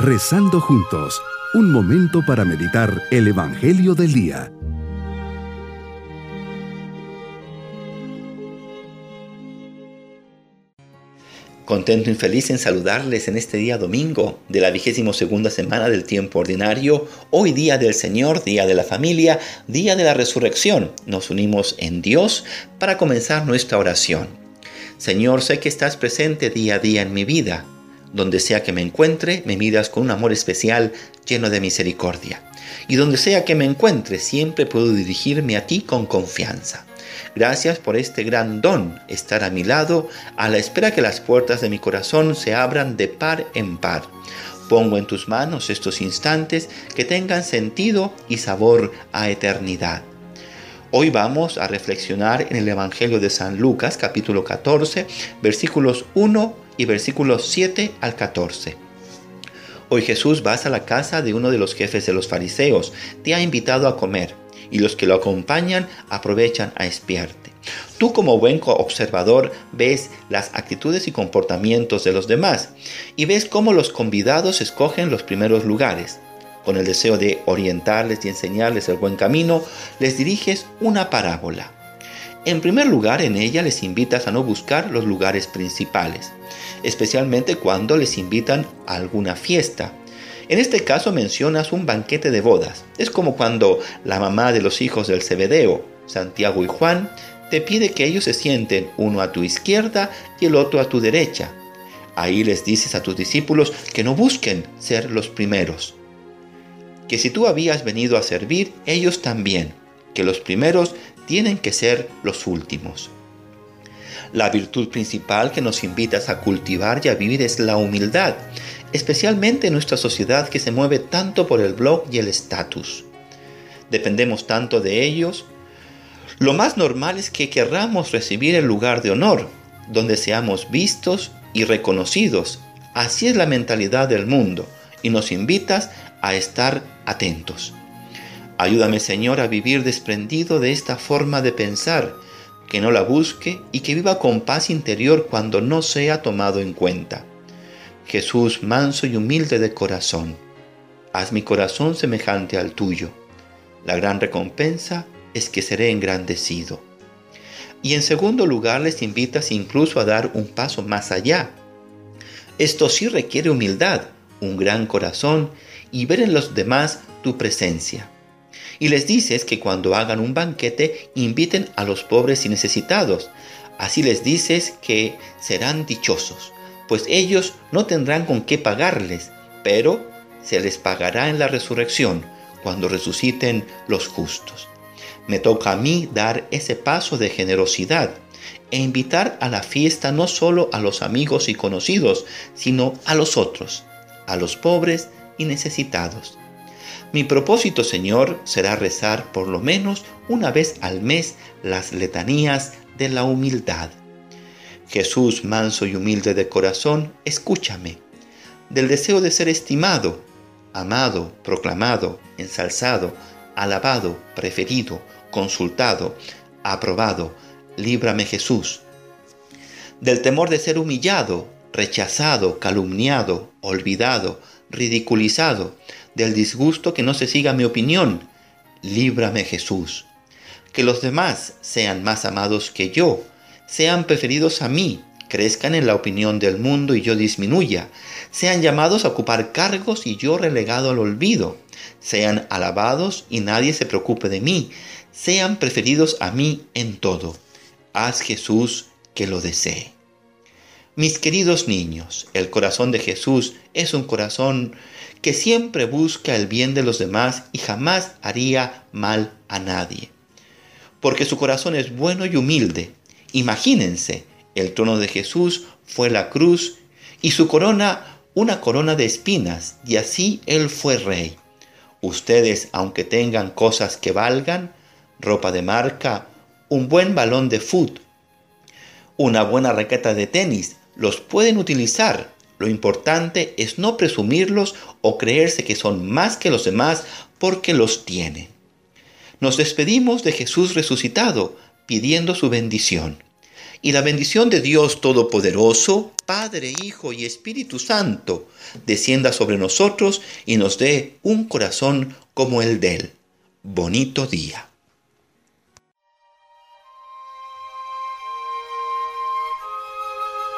Rezando juntos, un momento para meditar el Evangelio del Día. Contento y feliz en saludarles en este día domingo de la vigésimo segunda semana del tiempo ordinario, hoy día del Señor, día de la familia, día de la resurrección. Nos unimos en Dios para comenzar nuestra oración. Señor, sé que estás presente día a día en mi vida donde sea que me encuentre, me miras con un amor especial lleno de misericordia. Y donde sea que me encuentre, siempre puedo dirigirme a ti con confianza. Gracias por este gran don, estar a mi lado, a la espera que las puertas de mi corazón se abran de par en par. Pongo en tus manos estos instantes que tengan sentido y sabor a eternidad. Hoy vamos a reflexionar en el Evangelio de San Lucas capítulo 14 versículos 1 y versículos 7 al 14. Hoy Jesús vas a la casa de uno de los jefes de los fariseos, te ha invitado a comer, y los que lo acompañan aprovechan a espiarte. Tú como buen observador ves las actitudes y comportamientos de los demás y ves cómo los convidados escogen los primeros lugares. Con el deseo de orientarles y enseñarles el buen camino, les diriges una parábola. En primer lugar, en ella les invitas a no buscar los lugares principales, especialmente cuando les invitan a alguna fiesta. En este caso mencionas un banquete de bodas. Es como cuando la mamá de los hijos del Cebedeo, Santiago y Juan, te pide que ellos se sienten uno a tu izquierda y el otro a tu derecha. Ahí les dices a tus discípulos que no busquen ser los primeros. Que si tú habías venido a servir, ellos también. Que los primeros tienen que ser los últimos. La virtud principal que nos invitas a cultivar y a vivir es la humildad, especialmente en nuestra sociedad que se mueve tanto por el blog y el estatus. Dependemos tanto de ellos. Lo más normal es que querramos recibir el lugar de honor, donde seamos vistos y reconocidos. Así es la mentalidad del mundo y nos invitas a estar atentos. Ayúdame Señor a vivir desprendido de esta forma de pensar, que no la busque y que viva con paz interior cuando no sea tomado en cuenta. Jesús manso y humilde de corazón, haz mi corazón semejante al tuyo. La gran recompensa es que seré engrandecido. Y en segundo lugar les invitas incluso a dar un paso más allá. Esto sí requiere humildad, un gran corazón y ver en los demás tu presencia y les dices que cuando hagan un banquete inviten a los pobres y necesitados. Así les dices que serán dichosos, pues ellos no tendrán con qué pagarles, pero se les pagará en la resurrección, cuando resuciten los justos. Me toca a mí dar ese paso de generosidad e invitar a la fiesta no solo a los amigos y conocidos, sino a los otros, a los pobres y necesitados. Mi propósito, Señor, será rezar por lo menos una vez al mes las letanías de la humildad. Jesús, manso y humilde de corazón, escúchame. Del deseo de ser estimado, amado, proclamado, ensalzado, alabado, preferido, consultado, aprobado, líbrame Jesús. Del temor de ser humillado, rechazado, calumniado, olvidado, ridiculizado, del disgusto que no se siga mi opinión. Líbrame Jesús. Que los demás sean más amados que yo, sean preferidos a mí, crezcan en la opinión del mundo y yo disminuya, sean llamados a ocupar cargos y yo relegado al olvido, sean alabados y nadie se preocupe de mí, sean preferidos a mí en todo. Haz Jesús que lo desee. Mis queridos niños, el corazón de Jesús es un corazón que siempre busca el bien de los demás y jamás haría mal a nadie. Porque su corazón es bueno y humilde. Imagínense, el trono de Jesús fue la cruz y su corona una corona de espinas, y así él fue rey. Ustedes, aunque tengan cosas que valgan, ropa de marca, un buen balón de fútbol, una buena raqueta de tenis, los pueden utilizar. Lo importante es no presumirlos o creerse que son más que los demás porque los tiene. Nos despedimos de Jesús resucitado pidiendo su bendición. Y la bendición de Dios Todopoderoso, Padre, Hijo y Espíritu Santo, descienda sobre nosotros y nos dé un corazón como el de Él. Bonito día.